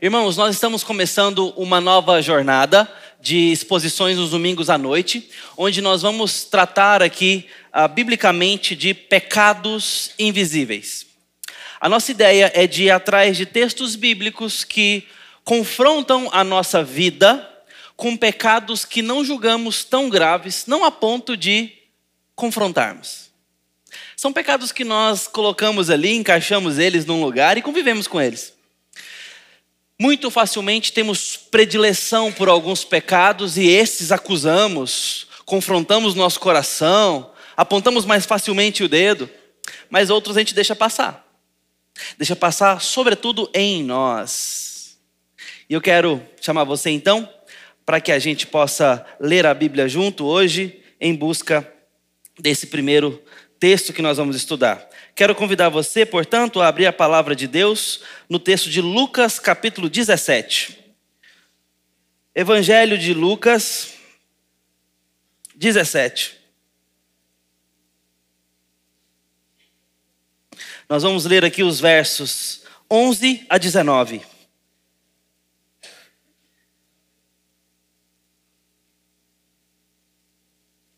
Irmãos, nós estamos começando uma nova jornada de exposições nos domingos à noite, onde nós vamos tratar aqui, uh, biblicamente, de pecados invisíveis. A nossa ideia é de ir atrás de textos bíblicos que confrontam a nossa vida com pecados que não julgamos tão graves, não a ponto de confrontarmos. São pecados que nós colocamos ali, encaixamos eles num lugar e convivemos com eles. Muito facilmente temos predileção por alguns pecados e esses acusamos, confrontamos nosso coração, apontamos mais facilmente o dedo, mas outros a gente deixa passar. Deixa passar, sobretudo em nós. E eu quero chamar você então, para que a gente possa ler a Bíblia junto hoje, em busca desse primeiro texto que nós vamos estudar. Quero convidar você, portanto, a abrir a palavra de Deus no texto de Lucas, capítulo 17. Evangelho de Lucas 17. Nós vamos ler aqui os versos 11 a 19.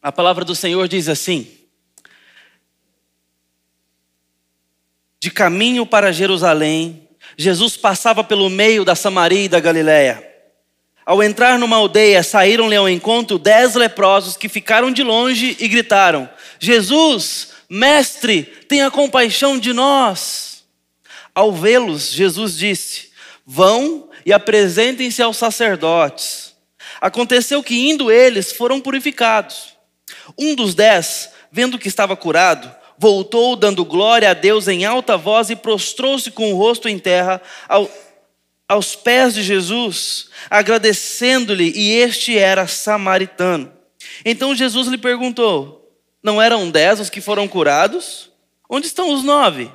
A palavra do Senhor diz assim: de caminho para Jerusalém, Jesus passava pelo meio da Samaria e da Galiléia. Ao entrar numa aldeia, saíram-lhe ao encontro dez leprosos que ficaram de longe e gritaram: Jesus, mestre, tenha compaixão de nós. Ao vê-los, Jesus disse: Vão e apresentem-se aos sacerdotes. Aconteceu que, indo eles, foram purificados. Um dos dez, vendo que estava curado, voltou dando glória a Deus em alta voz e prostrou-se com o rosto em terra ao, aos pés de Jesus, agradecendo-lhe, e este era samaritano. Então Jesus lhe perguntou: Não eram dez os que foram curados? Onde estão os nove?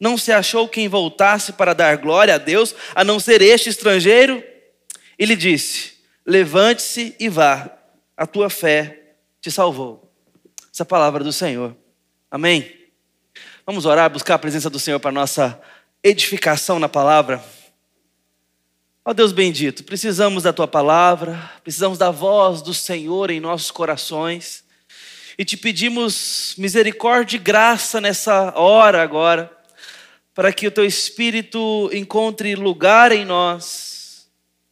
Não se achou quem voltasse para dar glória a Deus, a não ser este estrangeiro? Ele disse: Levante-se e vá, a tua fé te salvou. Essa palavra do Senhor. Amém? Vamos orar, buscar a presença do Senhor para nossa edificação na palavra. Ó Deus bendito, precisamos da tua palavra, precisamos da voz do Senhor em nossos corações. E te pedimos misericórdia e graça nessa hora agora, para que o teu espírito encontre lugar em nós,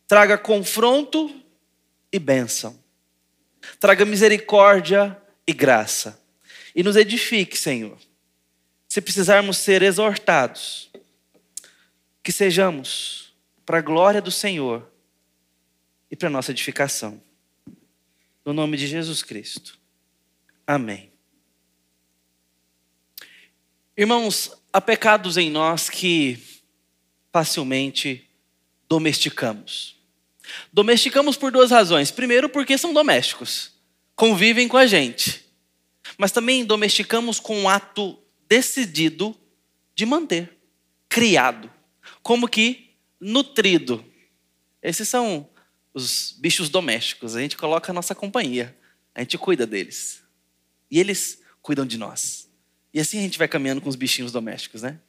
traga confronto e bênção, traga misericórdia e graça e nos edifique, Senhor. Se precisarmos ser exortados, que sejamos para a glória do Senhor e para a nossa edificação. No nome de Jesus Cristo. Amém. Irmãos, há pecados em nós que facilmente domesticamos. Domesticamos por duas razões. Primeiro, porque são domésticos, convivem com a gente mas também domesticamos com um ato decidido de manter, criado, como que nutrido. Esses são os bichos domésticos, a gente coloca a nossa companhia, a gente cuida deles. E eles cuidam de nós. E assim a gente vai caminhando com os bichinhos domésticos, né?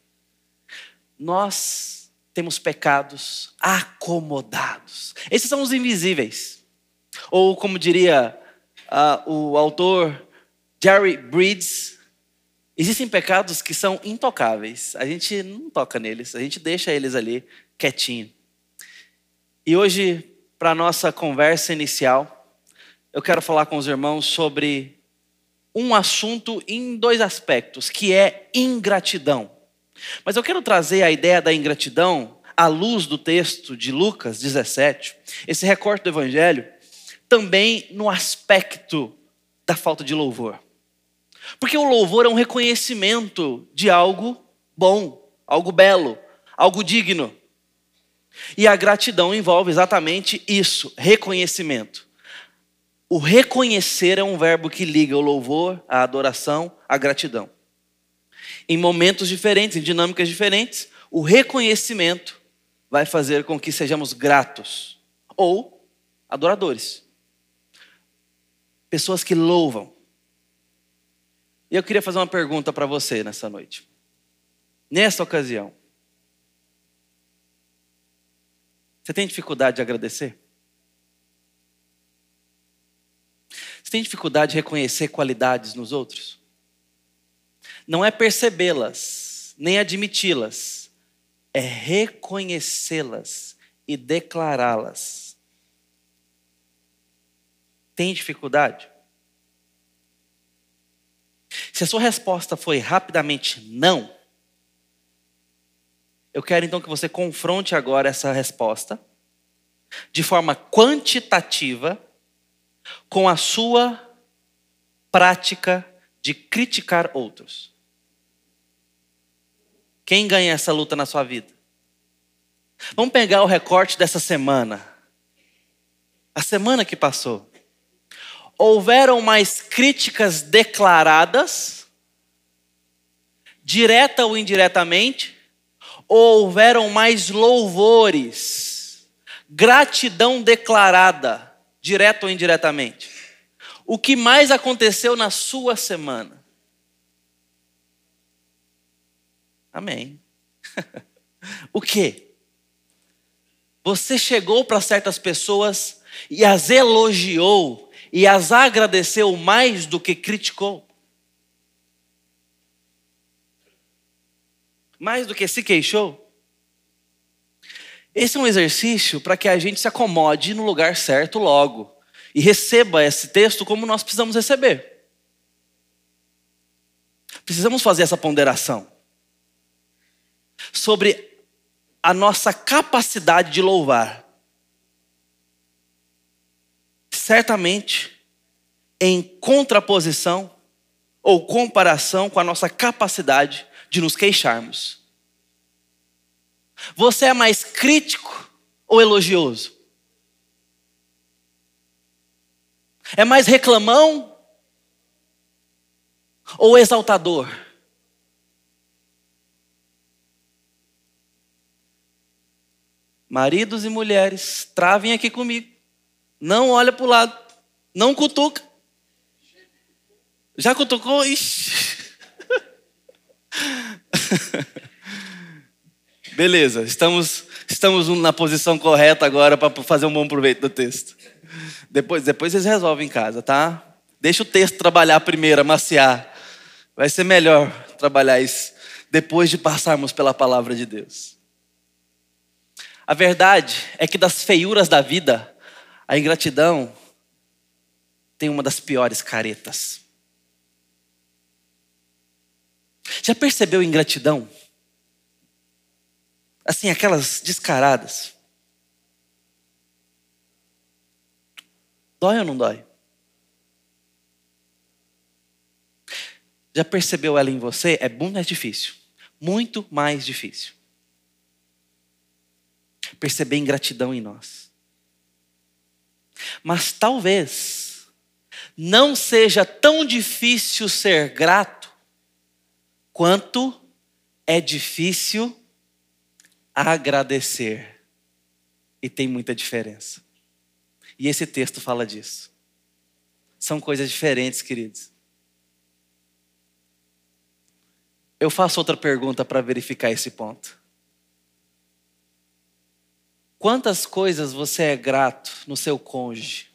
Nós temos pecados acomodados. Esses são os invisíveis. Ou como diria uh, o autor Jerry Breeds. Existem pecados que são intocáveis. A gente não toca neles, a gente deixa eles ali quietinho. E hoje, para nossa conversa inicial, eu quero falar com os irmãos sobre um assunto em dois aspectos, que é ingratidão. Mas eu quero trazer a ideia da ingratidão à luz do texto de Lucas 17, esse recorte do Evangelho, também no aspecto da falta de louvor. Porque o louvor é um reconhecimento de algo bom, algo belo, algo digno. E a gratidão envolve exatamente isso, reconhecimento. O reconhecer é um verbo que liga o louvor, a adoração, a gratidão. Em momentos diferentes, em dinâmicas diferentes, o reconhecimento vai fazer com que sejamos gratos ou adoradores. Pessoas que louvam. E eu queria fazer uma pergunta para você nessa noite. Nessa ocasião, Você tem dificuldade de agradecer? Você tem dificuldade de reconhecer qualidades nos outros? Não é percebê-las, nem admiti-las, é reconhecê-las e declará-las. Tem dificuldade? Se a sua resposta foi rapidamente não, eu quero então que você confronte agora essa resposta de forma quantitativa com a sua prática de criticar outros. Quem ganha essa luta na sua vida? Vamos pegar o recorte dessa semana. A semana que passou. Houveram mais críticas declaradas, direta ou indiretamente, ou houveram mais louvores, gratidão declarada, direta ou indiretamente? O que mais aconteceu na sua semana? Amém. o que? Você chegou para certas pessoas e as elogiou e as agradeceu mais do que criticou? Mais do que se queixou? Esse é um exercício para que a gente se acomode no lugar certo logo e receba esse texto como nós precisamos receber. Precisamos fazer essa ponderação sobre a nossa capacidade de louvar. Certamente, em contraposição ou comparação com a nossa capacidade de nos queixarmos. Você é mais crítico ou elogioso? É mais reclamão ou exaltador? Maridos e mulheres, travem aqui comigo. Não olha para o lado. Não cutuca. Já cutucou? Ixi. Beleza, estamos, estamos na posição correta agora para fazer um bom proveito do texto. Depois, depois vocês resolvem em casa, tá? Deixa o texto trabalhar primeiro, amaciar. Vai ser melhor trabalhar isso depois de passarmos pela palavra de Deus. A verdade é que das feiuras da vida, a ingratidão tem uma das piores caretas. Já percebeu ingratidão? Assim, aquelas descaradas. Dói ou não dói? Já percebeu ela em você? É bom, é difícil. Muito mais difícil perceber ingratidão em nós. Mas talvez não seja tão difícil ser grato quanto é difícil agradecer. E tem muita diferença. E esse texto fala disso. São coisas diferentes, queridos. Eu faço outra pergunta para verificar esse ponto. Quantas coisas você é grato no seu cônjuge?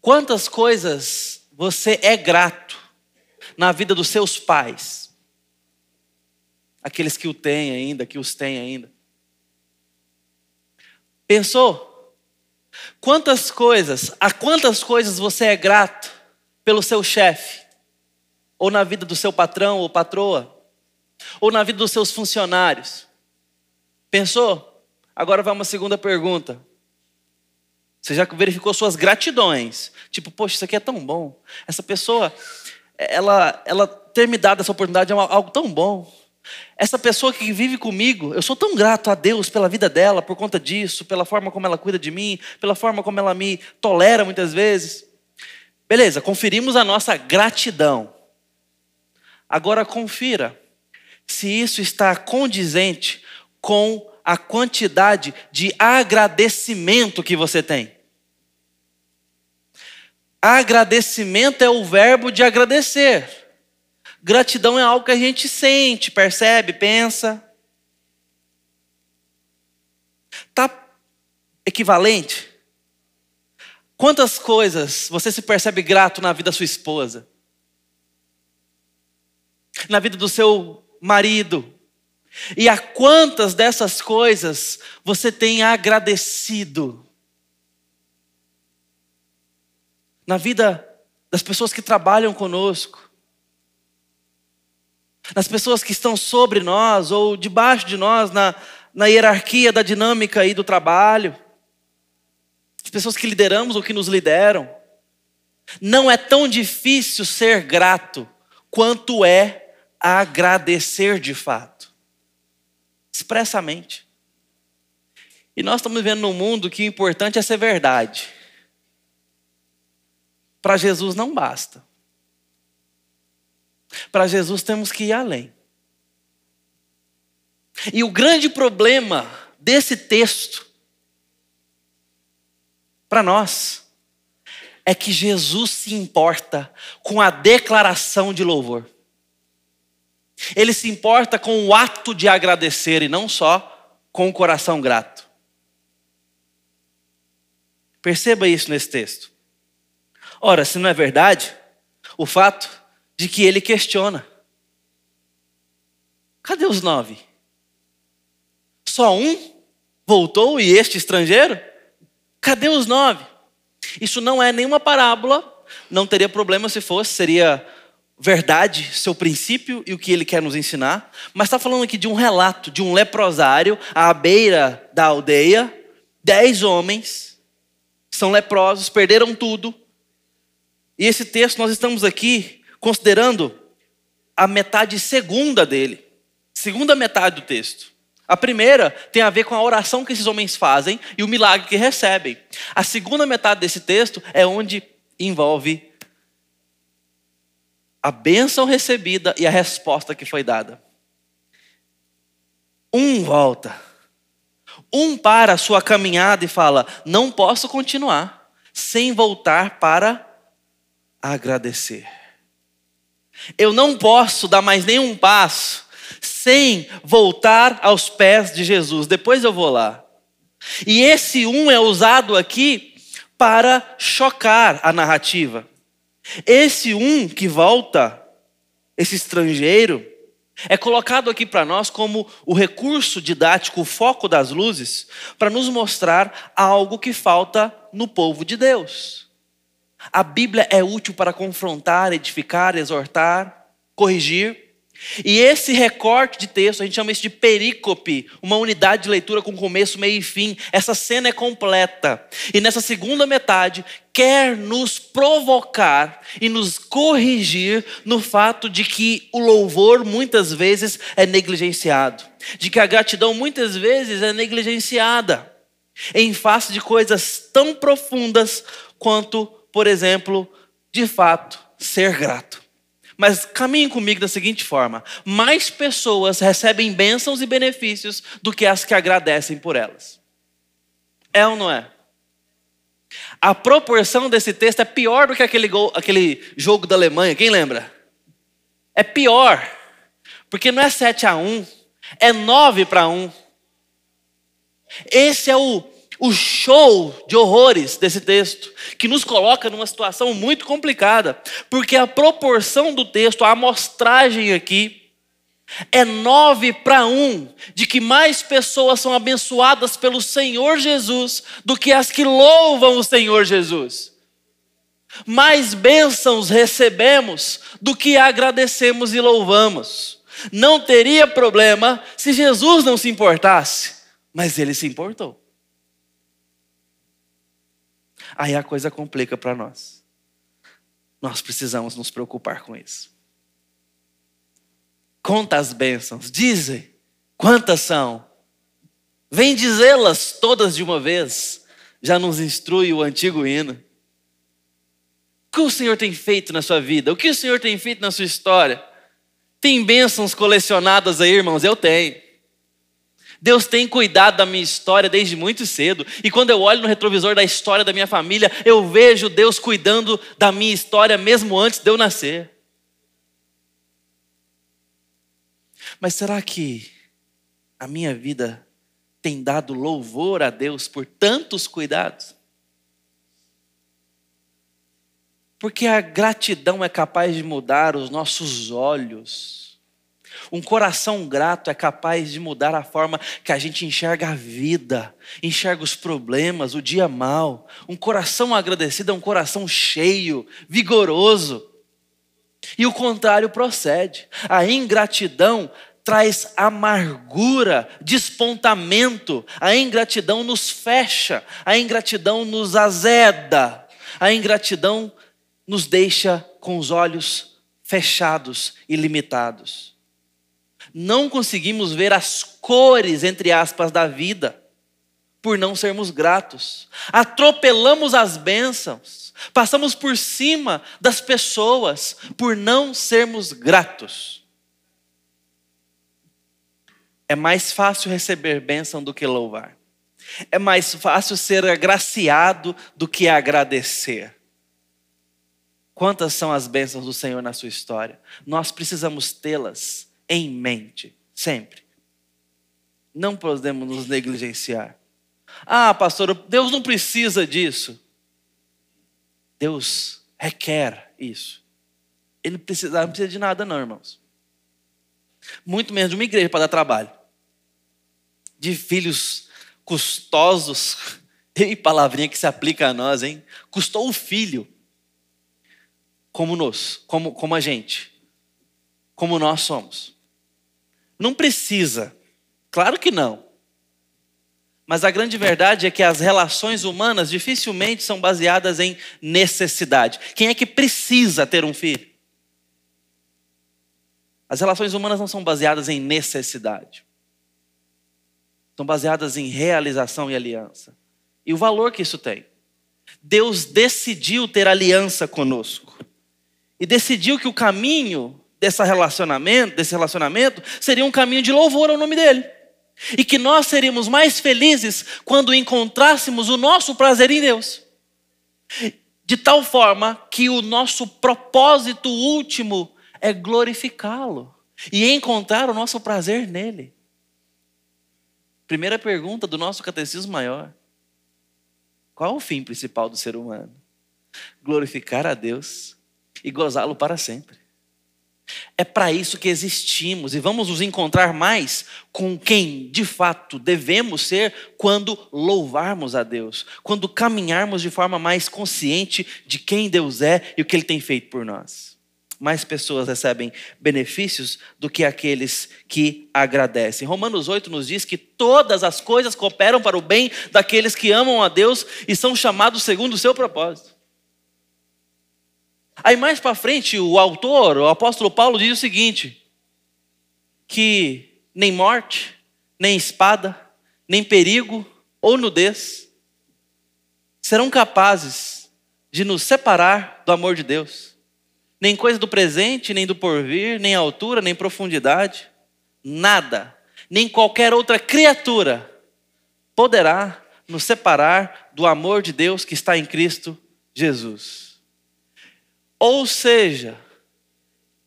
Quantas coisas você é grato na vida dos seus pais? Aqueles que o têm ainda, que os têm ainda. Pensou? Quantas coisas, a quantas coisas você é grato pelo seu chefe? Ou na vida do seu patrão ou patroa? Ou na vida dos seus funcionários? Pensou? Agora vai uma segunda pergunta. Você já verificou suas gratidões? Tipo, poxa, isso aqui é tão bom. Essa pessoa, ela, ela ter me dado essa oportunidade é algo tão bom. Essa pessoa que vive comigo, eu sou tão grato a Deus pela vida dela, por conta disso, pela forma como ela cuida de mim, pela forma como ela me tolera muitas vezes. Beleza, conferimos a nossa gratidão. Agora confira se isso está condizente com a quantidade de agradecimento que você tem. Agradecimento é o verbo de agradecer. Gratidão é algo que a gente sente, percebe, pensa. equivalente? Quantas coisas você se percebe grato na vida da sua esposa? Na vida do seu marido? E a quantas dessas coisas você tem agradecido? Na vida das pessoas que trabalham conosco, nas pessoas que estão sobre nós ou debaixo de nós, na, na hierarquia da dinâmica aí do trabalho, as pessoas que lideramos ou que nos lideram. Não é tão difícil ser grato quanto é agradecer de fato, expressamente. E nós estamos vivendo num mundo que o importante é ser verdade. Para Jesus não basta. Para Jesus temos que ir além. E o grande problema desse texto, para nós, é que Jesus se importa com a declaração de louvor. Ele se importa com o ato de agradecer e não só com o coração grato. Perceba isso nesse texto. Ora, se não é verdade, o fato de que ele questiona: cadê os nove? Só um voltou e este estrangeiro? Cadê os nove? Isso não é nenhuma parábola, não teria problema se fosse, seria verdade, seu princípio e o que ele quer nos ensinar, mas está falando aqui de um relato de um leprosário à beira da aldeia, dez homens são leprosos, perderam tudo, e esse texto nós estamos aqui considerando a metade segunda dele, segunda metade do texto. A primeira tem a ver com a oração que esses homens fazem e o milagre que recebem. A segunda metade desse texto é onde envolve a bênção recebida e a resposta que foi dada. Um volta, um para a sua caminhada e fala: Não posso continuar sem voltar para agradecer. Eu não posso dar mais nenhum passo sem voltar aos pés de Jesus. Depois eu vou lá. E esse um é usado aqui para chocar a narrativa. Esse um que volta, esse estrangeiro, é colocado aqui para nós como o recurso didático, o foco das luzes, para nos mostrar algo que falta no povo de Deus. A Bíblia é útil para confrontar, edificar, exortar, corrigir. E esse recorte de texto, a gente chama isso de perícope, uma unidade de leitura com começo, meio e fim. Essa cena é completa. E nessa segunda metade, quer nos provocar e nos corrigir no fato de que o louvor muitas vezes é negligenciado, de que a gratidão muitas vezes é negligenciada, em face de coisas tão profundas quanto, por exemplo, de fato, ser grato. Mas caminhem comigo da seguinte forma: mais pessoas recebem bênçãos e benefícios do que as que agradecem por elas. É ou não é? A proporção desse texto é pior do que aquele, gol, aquele jogo da Alemanha, quem lembra? É pior, porque não é 7 a 1, é 9 para 1. Esse é o o show de horrores desse texto, que nos coloca numa situação muito complicada, porque a proporção do texto, a amostragem aqui, é nove para um de que mais pessoas são abençoadas pelo Senhor Jesus do que as que louvam o Senhor Jesus. Mais bênçãos recebemos do que agradecemos e louvamos. Não teria problema se Jesus não se importasse, mas ele se importou aí a coisa complica para nós. Nós precisamos nos preocupar com isso. Conta as bênçãos, dizem quantas são. Vem dizê-las todas de uma vez. Já nos instrui o antigo hino. O que o Senhor tem feito na sua vida? O que o Senhor tem feito na sua história? Tem bênçãos colecionadas aí, irmãos? Eu tenho. Deus tem cuidado da minha história desde muito cedo. E quando eu olho no retrovisor da história da minha família, eu vejo Deus cuidando da minha história mesmo antes de eu nascer. Mas será que a minha vida tem dado louvor a Deus por tantos cuidados? Porque a gratidão é capaz de mudar os nossos olhos. Um coração grato é capaz de mudar a forma que a gente enxerga a vida, enxerga os problemas, o dia mal. Um coração agradecido é um coração cheio, vigoroso. E o contrário procede. A ingratidão traz amargura, despontamento. A ingratidão nos fecha, a ingratidão nos azeda, a ingratidão nos deixa com os olhos fechados e limitados. Não conseguimos ver as cores, entre aspas, da vida, por não sermos gratos. Atropelamos as bênçãos, passamos por cima das pessoas, por não sermos gratos. É mais fácil receber bênção do que louvar. É mais fácil ser agraciado do que agradecer. Quantas são as bênçãos do Senhor na sua história? Nós precisamos tê-las em mente, sempre. Não podemos nos negligenciar. Ah, pastor, Deus não precisa disso. Deus requer isso. Ele precisa, não precisa de nada, não, irmãos. Muito menos de uma igreja para dar trabalho. De filhos custosos. E palavrinha que se aplica a nós, hein? Custou o filho como nós, como, como a gente, como nós somos. Não precisa, claro que não. Mas a grande verdade é que as relações humanas dificilmente são baseadas em necessidade. Quem é que precisa ter um filho? As relações humanas não são baseadas em necessidade. São baseadas em realização e aliança. E o valor que isso tem. Deus decidiu ter aliança conosco e decidiu que o caminho desse relacionamento, desse relacionamento seria um caminho de louvor ao nome dele. E que nós seríamos mais felizes quando encontrássemos o nosso prazer em Deus. De tal forma que o nosso propósito último é glorificá-lo e encontrar o nosso prazer nele. Primeira pergunta do nosso catecismo maior: Qual o fim principal do ser humano? Glorificar a Deus e gozá-lo para sempre. É para isso que existimos e vamos nos encontrar mais com quem de fato devemos ser quando louvarmos a Deus, quando caminharmos de forma mais consciente de quem Deus é e o que Ele tem feito por nós. Mais pessoas recebem benefícios do que aqueles que agradecem. Romanos 8 nos diz que todas as coisas cooperam para o bem daqueles que amam a Deus e são chamados segundo o seu propósito. Aí mais para frente, o autor, o apóstolo Paulo, diz o seguinte: que nem morte, nem espada, nem perigo ou nudez serão capazes de nos separar do amor de Deus. Nem coisa do presente, nem do porvir, nem altura, nem profundidade, nada, nem qualquer outra criatura poderá nos separar do amor de Deus que está em Cristo Jesus. Ou seja,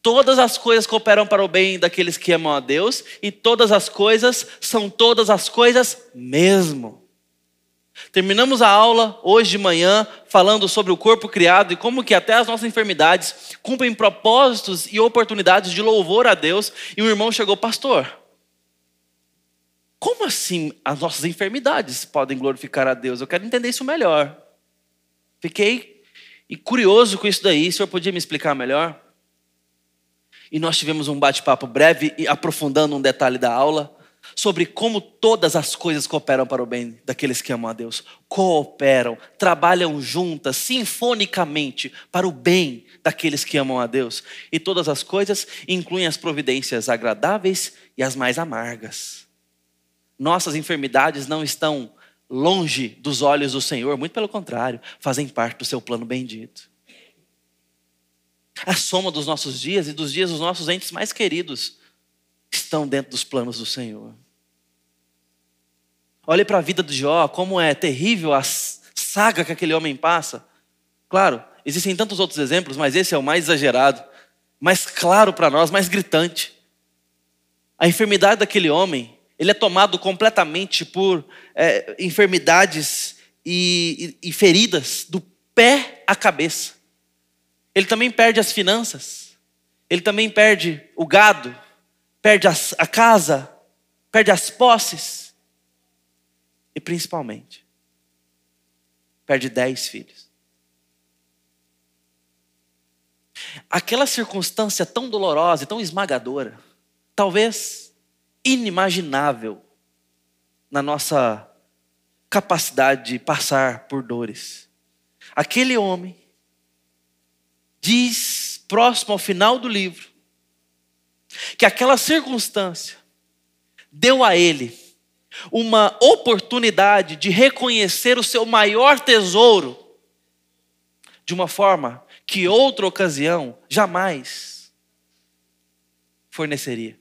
todas as coisas cooperam para o bem daqueles que amam a Deus, e todas as coisas são todas as coisas mesmo. Terminamos a aula hoje de manhã falando sobre o corpo criado e como que até as nossas enfermidades cumprem propósitos e oportunidades de louvor a Deus. E um irmão chegou, pastor, como assim as nossas enfermidades podem glorificar a Deus? Eu quero entender isso melhor. Fiquei e curioso com isso daí, o senhor podia me explicar melhor? E nós tivemos um bate-papo breve e aprofundando um detalhe da aula sobre como todas as coisas cooperam para o bem daqueles que amam a Deus. Cooperam, trabalham juntas, sinfonicamente, para o bem daqueles que amam a Deus. E todas as coisas incluem as providências agradáveis e as mais amargas. Nossas enfermidades não estão longe dos olhos do Senhor, muito pelo contrário, fazem parte do seu plano bendito. A soma dos nossos dias e dos dias dos nossos entes mais queridos estão dentro dos planos do Senhor. Olhe para a vida de Jó, como é terrível a saga que aquele homem passa. Claro, existem tantos outros exemplos, mas esse é o mais exagerado, mais claro para nós, mais gritante. A enfermidade daquele homem ele é tomado completamente por é, enfermidades e, e, e feridas do pé à cabeça. Ele também perde as finanças, ele também perde o gado, perde as, a casa, perde as posses e principalmente perde dez filhos. Aquela circunstância tão dolorosa e tão esmagadora, talvez inimaginável na nossa capacidade de passar por dores. Aquele homem diz, próximo ao final do livro, que aquela circunstância deu a ele uma oportunidade de reconhecer o seu maior tesouro de uma forma que outra ocasião jamais forneceria.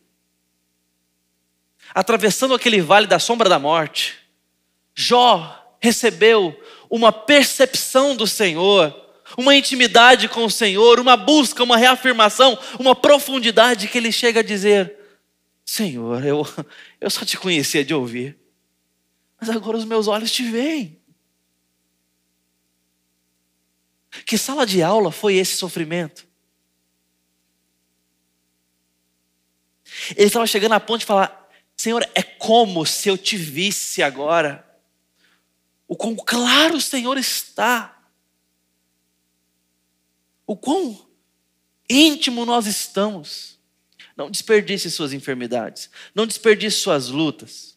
Atravessando aquele vale da sombra da morte, Jó recebeu uma percepção do Senhor, uma intimidade com o Senhor, uma busca, uma reafirmação, uma profundidade que ele chega a dizer: Senhor, eu, eu só te conhecia de ouvir, mas agora os meus olhos te veem. Que sala de aula foi esse sofrimento? Ele estava chegando a ponto de falar: Senhor, é como se eu te visse agora. O quão claro o Senhor está. O quão íntimo nós estamos. Não desperdice suas enfermidades. Não desperdice suas lutas.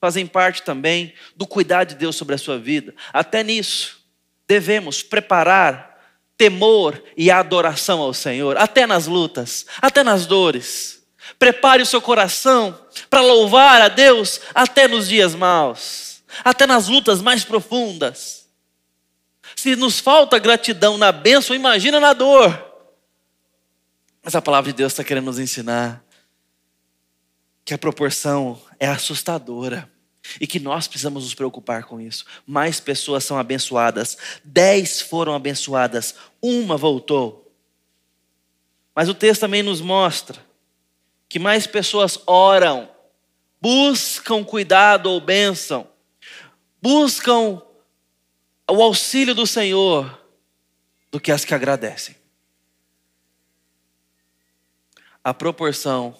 Fazem parte também do cuidado de Deus sobre a sua vida. Até nisso, devemos preparar temor e adoração ao Senhor, até nas lutas, até nas dores. Prepare o seu coração para louvar a Deus até nos dias maus, até nas lutas mais profundas. Se nos falta gratidão na bênção, imagina na dor. Mas a palavra de Deus está querendo nos ensinar que a proporção é assustadora e que nós precisamos nos preocupar com isso. Mais pessoas são abençoadas, dez foram abençoadas, uma voltou. Mas o texto também nos mostra que mais pessoas oram, buscam cuidado ou bênção, buscam o auxílio do Senhor do que as que agradecem a proporção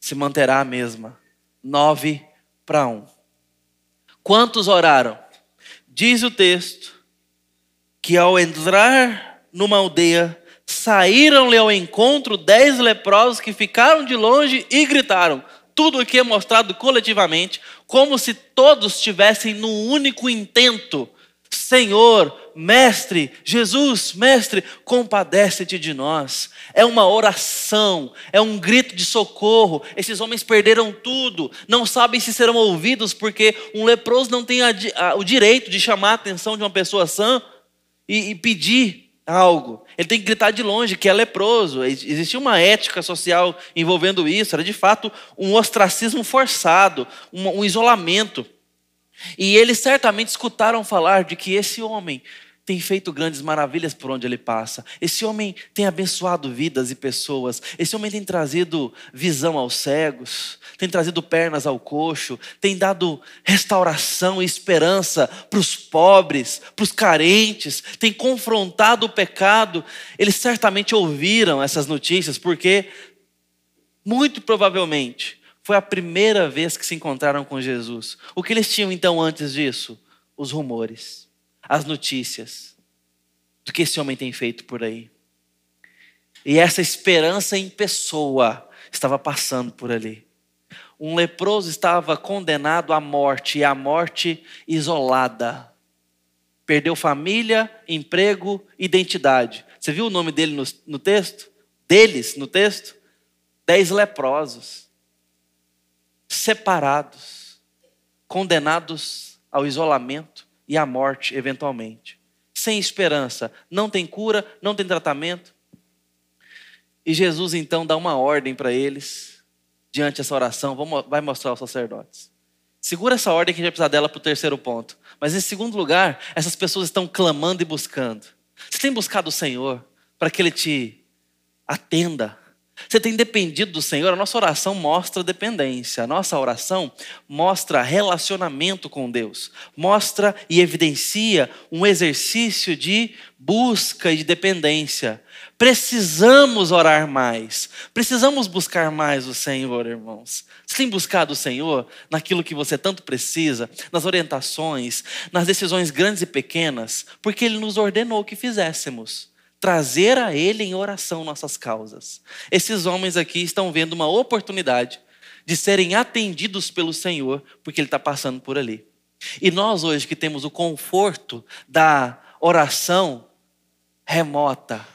se manterá a mesma: nove para um. Quantos oraram? Diz o texto que ao entrar numa aldeia, saíram-lhe ao encontro dez leprosos que ficaram de longe e gritaram. Tudo aqui é mostrado coletivamente, como se todos estivessem num único intento Senhor, Mestre, Jesus, Mestre, compadece-te de nós. É uma oração, é um grito de socorro. Esses homens perderam tudo, não sabem se serão ouvidos, porque um leproso não tem a, a, o direito de chamar a atenção de uma pessoa sã e, e pedir algo. Ele tem que gritar de longe que é leproso. Existia uma ética social envolvendo isso, era de fato um ostracismo forçado, um, isolamento. E eles certamente escutaram falar de que esse homem tem feito grandes maravilhas por onde ele passa. Esse homem tem abençoado vidas e pessoas. Esse homem tem trazido visão aos cegos, tem trazido pernas ao coxo, tem dado restauração e esperança para os pobres, para os carentes, tem confrontado o pecado. Eles certamente ouviram essas notícias, porque, muito provavelmente, foi a primeira vez que se encontraram com Jesus. O que eles tinham então antes disso? Os rumores, as notícias do que esse homem tem feito por aí. E essa esperança em pessoa estava passando por ali. Um leproso estava condenado à morte, e à morte isolada. Perdeu família, emprego, identidade. Você viu o nome dele no, no texto? Deles no texto? Dez leprosos separados, condenados ao isolamento e à morte, eventualmente. Sem esperança, não tem cura, não tem tratamento. E Jesus então dá uma ordem para eles, diante dessa oração, vai mostrar aos sacerdotes. Segura essa ordem que a gente vai precisar dela para o terceiro ponto. Mas em segundo lugar, essas pessoas estão clamando e buscando. Você tem buscado o Senhor para que Ele te atenda, Você tem dependido do Senhor? A nossa oração mostra dependência. A nossa oração mostra relacionamento com Deus. Mostra e evidencia um exercício de busca e de dependência. Precisamos orar mais. Precisamos buscar mais o Senhor, irmãos. Você tem buscado o Senhor naquilo que você tanto precisa, nas orientações, nas decisões grandes e pequenas, porque Ele nos ordenou que fizéssemos trazer a Ele em oração nossas causas. Esses homens aqui estão vendo uma oportunidade de serem atendidos pelo Senhor, porque Ele está passando por ali. E nós, hoje, que temos o conforto da oração remota,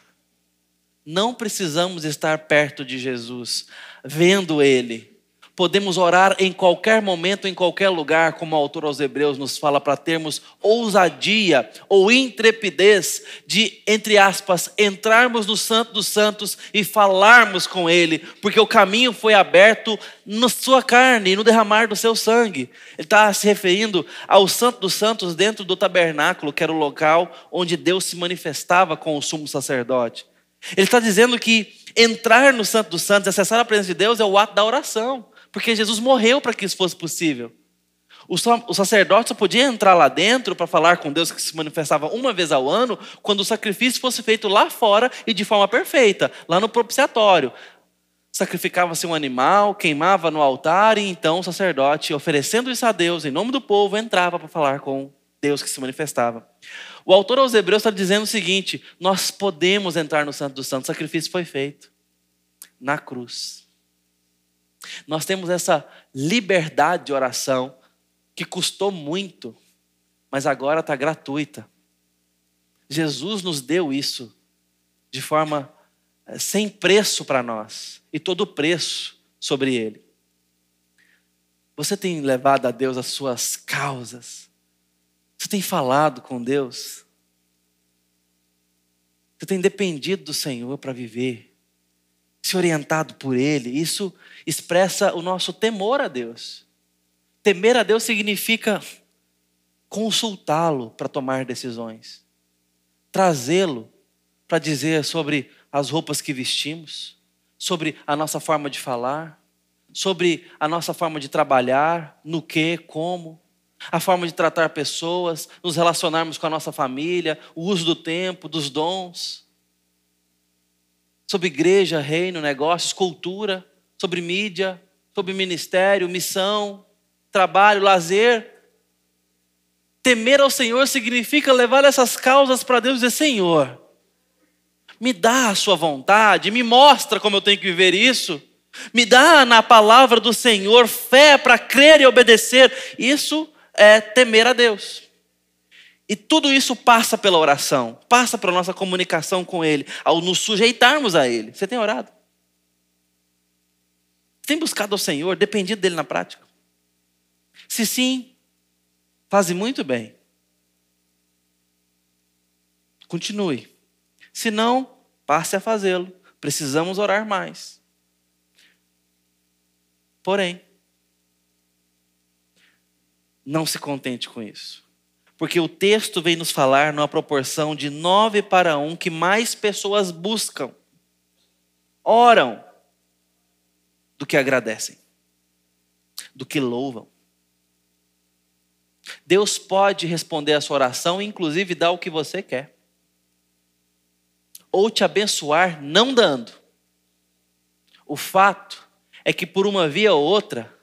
não precisamos estar perto de Jesus, vendo Ele Podemos orar em qualquer momento, em qualquer lugar, como o autor aos Hebreus nos fala, para termos ousadia ou intrepidez de, entre aspas, entrarmos no Santo dos Santos e falarmos com Ele, porque o caminho foi aberto na sua carne e no derramar do seu sangue. Ele está se referindo ao Santo dos Santos dentro do tabernáculo, que era o local onde Deus se manifestava com o sumo sacerdote. Ele está dizendo que entrar no Santo dos Santos, acessar a presença de Deus, é o ato da oração. Porque Jesus morreu para que isso fosse possível. O sacerdote só podia entrar lá dentro para falar com Deus que se manifestava uma vez ao ano, quando o sacrifício fosse feito lá fora e de forma perfeita, lá no propiciatório. Sacrificava-se um animal, queimava no altar, e então o sacerdote, oferecendo isso a Deus, em nome do povo, entrava para falar com Deus que se manifestava. O autor aos Hebreus está dizendo o seguinte: nós podemos entrar no Santo dos Santos, o sacrifício foi feito na cruz. Nós temos essa liberdade de oração que custou muito, mas agora está gratuita. Jesus nos deu isso de forma eh, sem preço para nós e todo o preço sobre ele. Você tem levado a Deus as suas causas? Você tem falado com Deus? Você tem dependido do Senhor para viver? se orientado por Ele, isso expressa o nosso temor a Deus. Temer a Deus significa consultá-lo para tomar decisões, trazê-lo para dizer sobre as roupas que vestimos, sobre a nossa forma de falar, sobre a nossa forma de trabalhar, no que, como, a forma de tratar pessoas, nos relacionarmos com a nossa família, o uso do tempo, dos dons. Sobre igreja, reino, negócios, cultura, sobre mídia, sobre ministério, missão, trabalho, lazer. Temer ao Senhor significa levar essas causas para Deus e dizer: Senhor, me dá a sua vontade, me mostra como eu tenho que viver isso. Me dá na palavra do Senhor fé para crer e obedecer. Isso é temer a Deus. E tudo isso passa pela oração, passa pela nossa comunicação com Ele, ao nos sujeitarmos a Ele. Você tem orado? Tem buscado ao Senhor, dependido dele na prática? Se sim, faze muito bem. Continue. Se não, passe a fazê-lo. Precisamos orar mais. Porém, não se contente com isso. Porque o texto vem nos falar numa proporção de nove para um que mais pessoas buscam, oram, do que agradecem, do que louvam. Deus pode responder a sua oração inclusive, dar o que você quer. Ou te abençoar não dando. O fato é que, por uma via ou outra,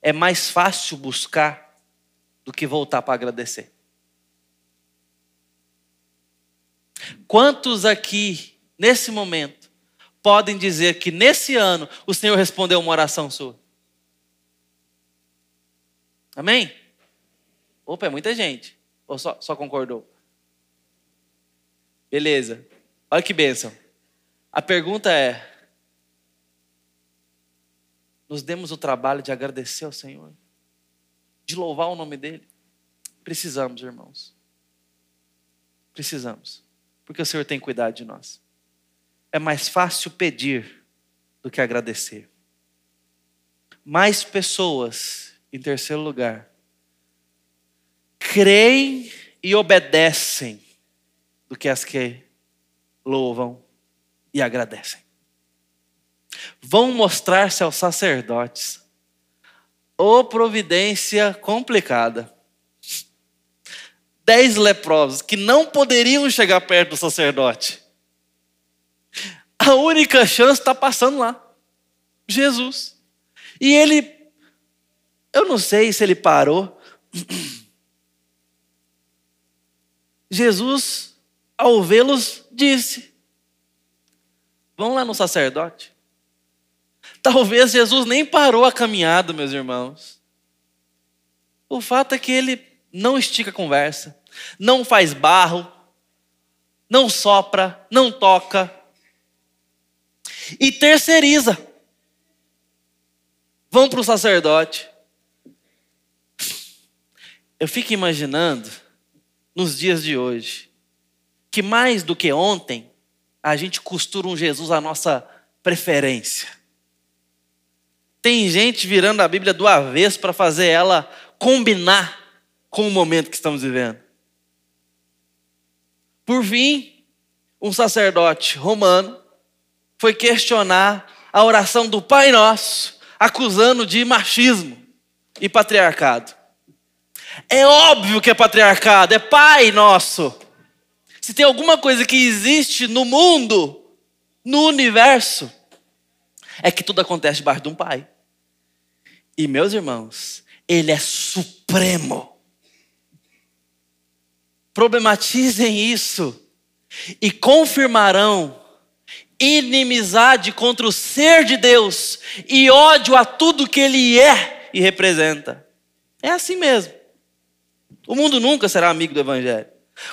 é mais fácil buscar do que voltar para agradecer. Quantos aqui, nesse momento, podem dizer que nesse ano o Senhor respondeu uma oração sua? Amém? Opa, é muita gente. Ou só, só concordou? Beleza. Olha que bênção. A pergunta é: nos demos o trabalho de agradecer ao Senhor, de louvar o nome dEle? Precisamos, irmãos. Precisamos porque o Senhor tem cuidado de nós. É mais fácil pedir do que agradecer. Mais pessoas, em terceiro lugar, creem e obedecem do que as que louvam e agradecem. Vão mostrar-se aos sacerdotes. Ô providência complicada. Dez leprosos que não poderiam chegar perto do sacerdote. A única chance está passando lá. Jesus. E ele, eu não sei se ele parou. Jesus, ao vê-los, disse: Vão lá no sacerdote. Talvez Jesus nem parou a caminhada, meus irmãos. O fato é que ele não estica a conversa, não faz barro, não sopra, não toca e terceiriza. Vão para o sacerdote. Eu fico imaginando, nos dias de hoje, que mais do que ontem, a gente costura um Jesus à nossa preferência. Tem gente virando a Bíblia do avesso para fazer ela combinar com o momento que estamos vivendo. Por fim, um sacerdote romano foi questionar a oração do Pai Nosso, acusando de machismo e patriarcado. É óbvio que é patriarcado, é Pai Nosso. Se tem alguma coisa que existe no mundo, no universo, é que tudo acontece debaixo de um Pai. E meus irmãos, Ele é supremo. Problematizem isso e confirmarão inimizade contra o ser de Deus e ódio a tudo que Ele é e representa. É assim mesmo. O mundo nunca será amigo do Evangelho.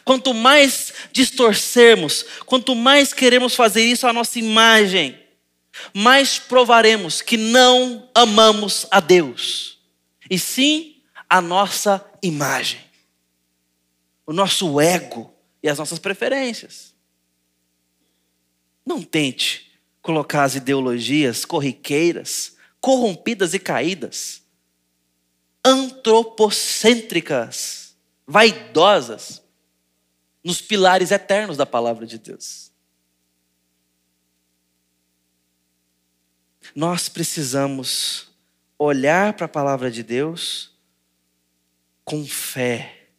Quanto mais distorcermos, quanto mais queremos fazer isso à nossa imagem, mais provaremos que não amamos a Deus, e sim a nossa imagem, o nosso ego e as nossas preferências. Não tente colocar as ideologias corriqueiras, corrompidas e caídas, antropocêntricas, vaidosas, nos pilares eternos da palavra de Deus. Nós precisamos olhar para a palavra de Deus com fé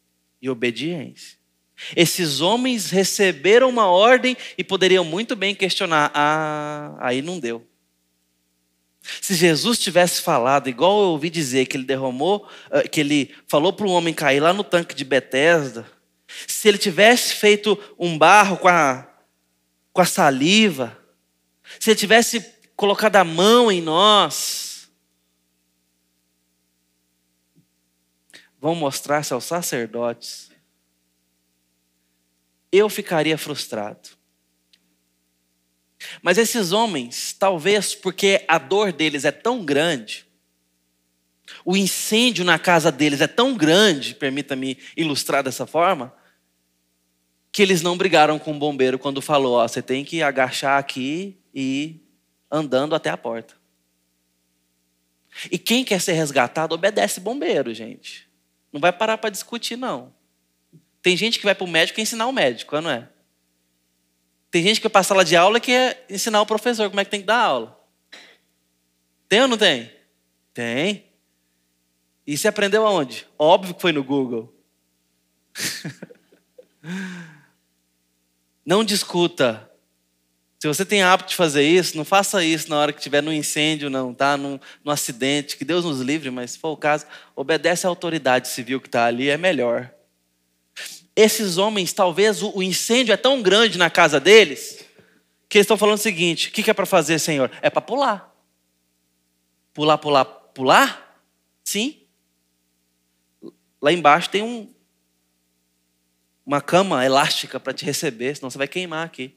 e obediência. Esses homens receberam uma ordem e poderiam muito bem questionar: ah, aí não deu. Se Jesus tivesse falado, igual eu ouvi dizer que ele derramou, eh, que ele falou para um homem cair lá no tanque de Betesda, se ele tivesse feito um barro com a, com a saliva, se ele tivesse colocado a mão em nós, vão mostrar-se aos sacerdotes eu ficaria frustrado. Mas esses homens, talvez porque a dor deles é tão grande, o incêndio na casa deles é tão grande, permita-me ilustrar dessa forma, que eles não brigaram com o bombeiro quando falou: ó, você tem que agachar aqui e ir andando até a porta. E quem quer ser resgatado obedece bombeiro, gente. Não vai parar para discutir, não. Tem gente que vai para o médico ensinar o médico, não é? Tem gente que vai para a sala de aula que é ensinar o professor como é que tem que dar aula. Tem ou não tem? Tem. E você aprendeu aonde? Óbvio que foi no Google. não discuta. Se você tem hábito de fazer isso, não faça isso na hora que estiver no incêndio, não, tá? No, no acidente, que Deus nos livre, mas se for o caso, obedece à autoridade civil que está ali, é melhor esses homens, talvez o, incêndio é tão grande na casa deles, que eles estão falando o seguinte: o que, é para fazer, Senhor? É para pular. Pular, pular, pular? Sim. Lá embaixo tem um, uma cama elástica para te receber, senão você vai queimar aqui.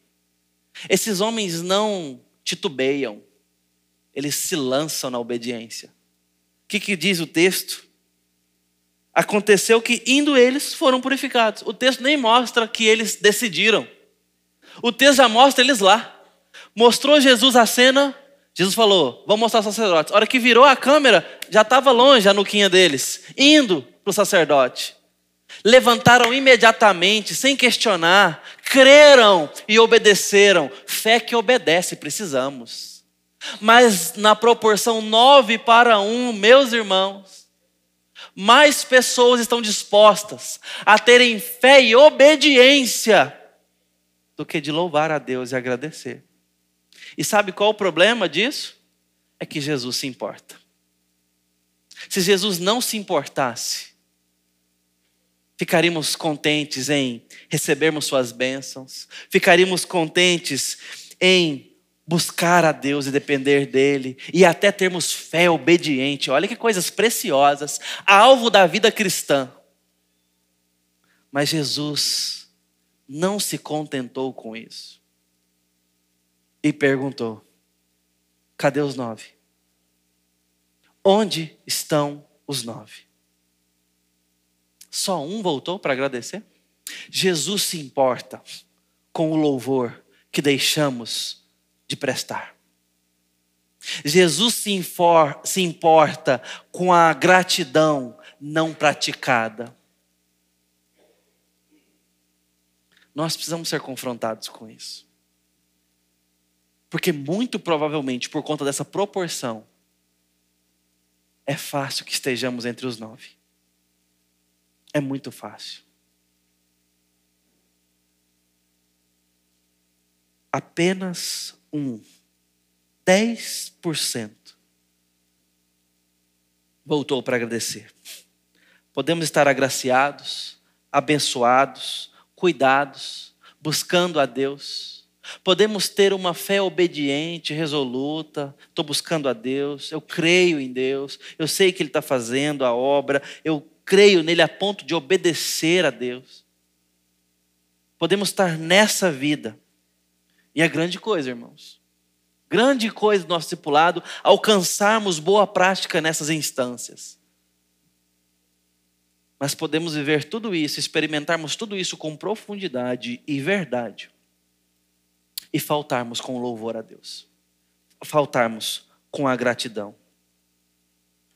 Esses homens não titubeiam, eles se lançam na obediência. O que, que diz o texto? Aconteceu que, indo eles, foram purificados. O texto nem mostra que eles decidiram. O texto já mostra eles lá. Mostrou Jesus a cena. Jesus falou: Vamos mostrar aos sacerdotes. A hora que virou a câmera, já estava longe a nuquinha deles, indo para o sacerdote. Levantaram imediatamente, sem questionar, creram e obedeceram. Fé que obedece, precisamos. Mas na proporção 9 para 1, meus irmãos, mais pessoas estão dispostas a terem fé e obediência do que de louvar a Deus e agradecer. E sabe qual o problema disso? É que Jesus se importa. Se Jesus não se importasse, ficaríamos contentes em recebermos Suas bênçãos, ficaríamos contentes em buscar a Deus e depender dEle, e até termos fé obediente. Olha que coisas preciosas, alvo da vida cristã. Mas Jesus não se contentou com isso e perguntou: cadê os nove? Onde estão os nove? Só um voltou para agradecer? Jesus se importa com o louvor que deixamos de prestar. Jesus se, infor, se importa com a gratidão não praticada. Nós precisamos ser confrontados com isso. Porque muito provavelmente, por conta dessa proporção, é fácil que estejamos entre os nove. É muito fácil. Apenas um, 10% voltou para agradecer. Podemos estar agraciados, abençoados, cuidados, buscando a Deus Podemos ter uma fé obediente, resoluta. Estou buscando a Deus, eu creio em Deus, eu sei que Ele está fazendo a obra, eu creio nele a ponto de obedecer a Deus. Podemos estar nessa vida. E é grande coisa, irmãos. Grande coisa do nosso discipulado alcançarmos boa prática nessas instâncias. Mas podemos viver tudo isso, experimentarmos tudo isso com profundidade e verdade e faltarmos com louvor a Deus, faltarmos com a gratidão.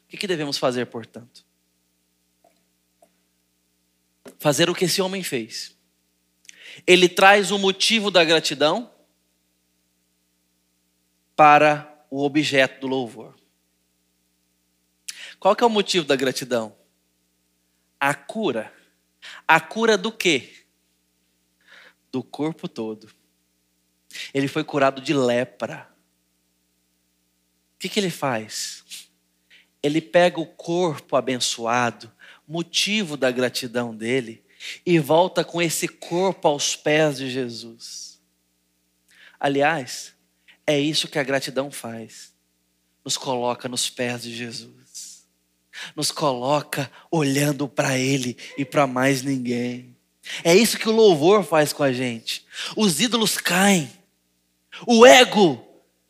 O que, devemos fazer, portanto? Fazer o que esse homem fez. Ele traz o motivo da gratidão para o objeto do louvor. Qual que é o motivo da gratidão? A cura. A cura do quê? Do corpo todo. Ele foi curado de lepra. O que, que ele faz? Ele pega o corpo abençoado, motivo da gratidão dele, e volta com esse corpo aos pés de Jesus. Aliás, é isso que a gratidão faz. Nos coloca nos pés de Jesus. Nos coloca olhando para Ele e para mais ninguém. É isso que o louvor faz com a gente. Os ídolos caem, o ego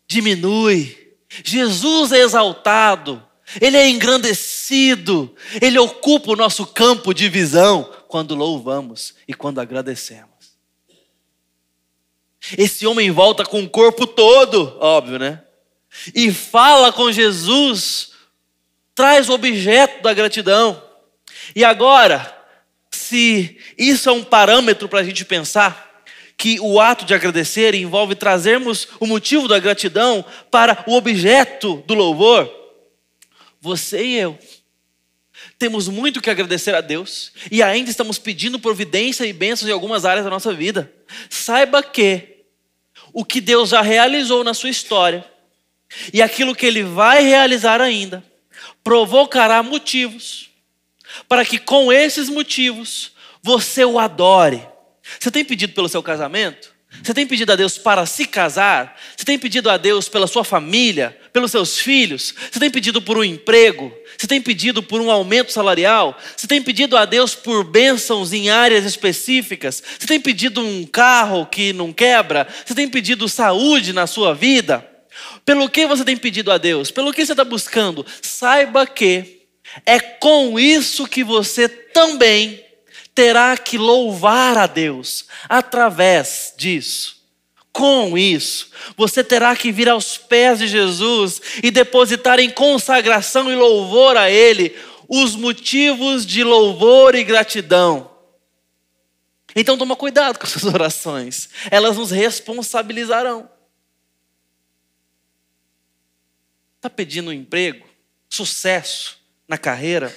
diminui, Jesus é exaltado, Ele é engrandecido, Ele ocupa o nosso campo de visão quando louvamos e quando agradecemos. Esse homem volta com o corpo todo, óbvio, né? E fala com Jesus, traz o objeto da gratidão. E agora, se isso é um parâmetro para a gente pensar, que o ato de agradecer envolve trazermos o motivo da gratidão para o objeto do louvor, você e eu temos muito que agradecer a Deus e ainda estamos pedindo providência e bênçãos em algumas áreas da nossa vida. Saiba que o que Deus já realizou na sua história e aquilo que Ele vai realizar ainda provocará motivos para que com esses motivos você o adore você tem pedido pelo seu casamento? Você tem pedido a Deus para se casar? Você tem pedido a Deus pela sua família, pelos seus filhos? Você tem pedido por um emprego? Você tem pedido por um aumento salarial? Você tem pedido a Deus por bênçãos em áreas específicas? Você tem pedido um carro que não quebra? Você tem pedido saúde na sua vida? Pelo que você tem pedido a Deus? Pelo que você está buscando? Saiba que é com isso que você também terá que louvar a Deus através disso. Com isso, você terá que vir aos pés de Jesus e depositar em consagração e louvor a Ele os motivos de louvor e gratidão. Então toma cuidado com suas orações, elas nos responsabilizarão. Está pedindo um emprego, sucesso na carreira?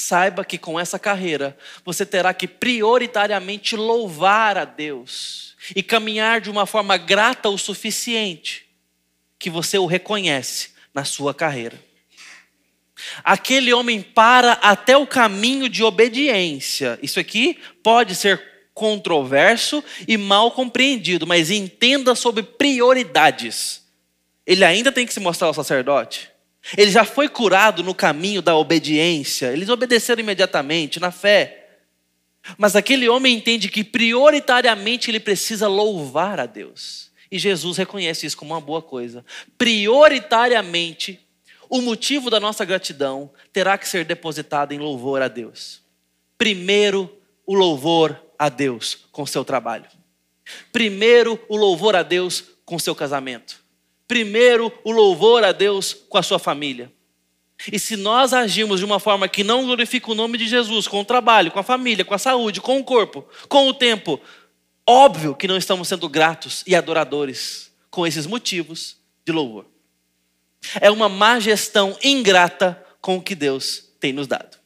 Saiba que com essa carreira você terá que prioritariamente louvar a Deus e caminhar de uma forma grata o suficiente que você o reconhece na sua carreira. Aquele homem para até o caminho de obediência. Isso aqui pode ser controverso e mal compreendido, mas entenda sobre prioridades. Ele ainda tem que se mostrar ao sacerdote. Ele já foi curado no caminho da obediência. Eles obedeceram imediatamente, na fé. Mas aquele homem entende que prioritariamente ele precisa louvar a Deus. E Jesus reconhece isso como uma boa coisa. Prioritariamente, o motivo da nossa gratidão terá que ser depositado em louvor a Deus. Primeiro, o louvor a Deus com seu trabalho. Primeiro, o louvor a Deus com seu casamento. Primeiro, o louvor a Deus com a sua família. E se nós agimos de uma forma que não glorifica o nome de Jesus, com o trabalho, com a família, com a saúde, com o corpo, com o tempo, óbvio que não estamos sendo gratos e adoradores com esses motivos de louvor. É uma má gestão ingrata com o que Deus tem nos dado.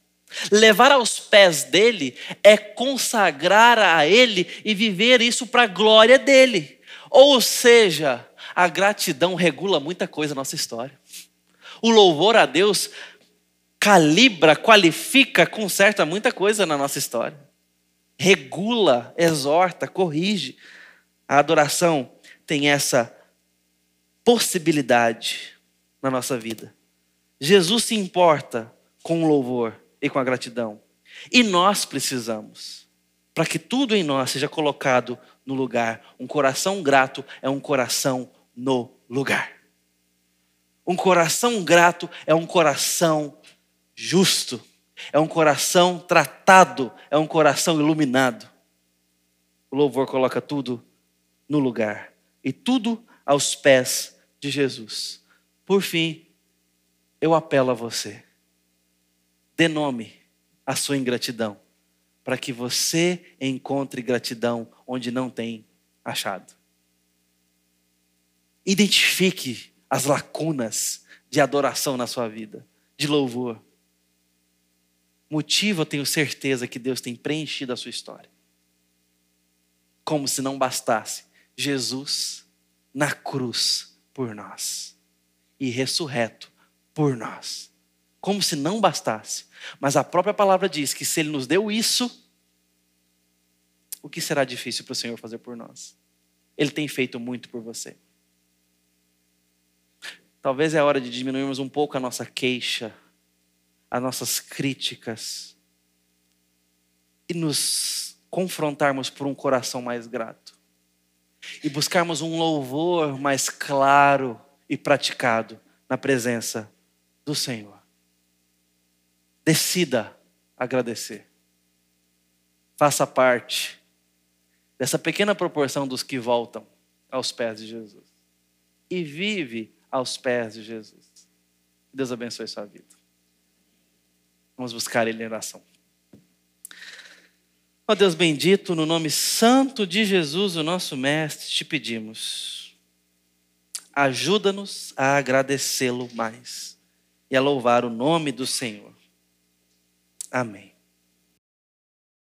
Levar aos pés dele é consagrar a ele e viver isso para a glória dele. Ou seja, a gratidão regula muita coisa na nossa história. O louvor a Deus calibra, qualifica, conserta muita coisa na nossa história. Regula, exorta, corrige. A adoração tem essa possibilidade na nossa vida. Jesus se importa com o louvor e com a gratidão. E nós precisamos, para que tudo em nós seja colocado no lugar. Um coração grato é um coração no lugar. Um coração grato é um coração justo, é um coração tratado, é um coração iluminado. O louvor coloca tudo no lugar e tudo aos pés de Jesus. Por fim, eu apelo a você. Dê nome à sua ingratidão, para que você encontre gratidão onde não tem achado. Identifique as lacunas de adoração na sua vida, de louvor. Motivo, eu tenho certeza que Deus tem preenchido a sua história. Como se não bastasse, Jesus na cruz por nós e ressurreto por nós. Como se não bastasse. Mas a própria palavra diz que se Ele nos deu isso, o que será difícil para o Senhor fazer por nós? Ele tem feito muito por você. Talvez é hora de diminuirmos um pouco a nossa queixa, as nossas críticas e nos confrontarmos por um coração mais grato e buscarmos um louvor mais claro e praticado na presença do Senhor. Decida agradecer. Faça parte dessa pequena proporção dos que voltam aos pés de Jesus. E vive aos pés de Jesus. Deus abençoe sua vida. Vamos buscar Ele em oração. Ó Deus bendito, no nome santo de Jesus, o nosso Mestre, te pedimos ajuda-nos a agradecê-lo mais e a louvar o nome do Senhor. Amém.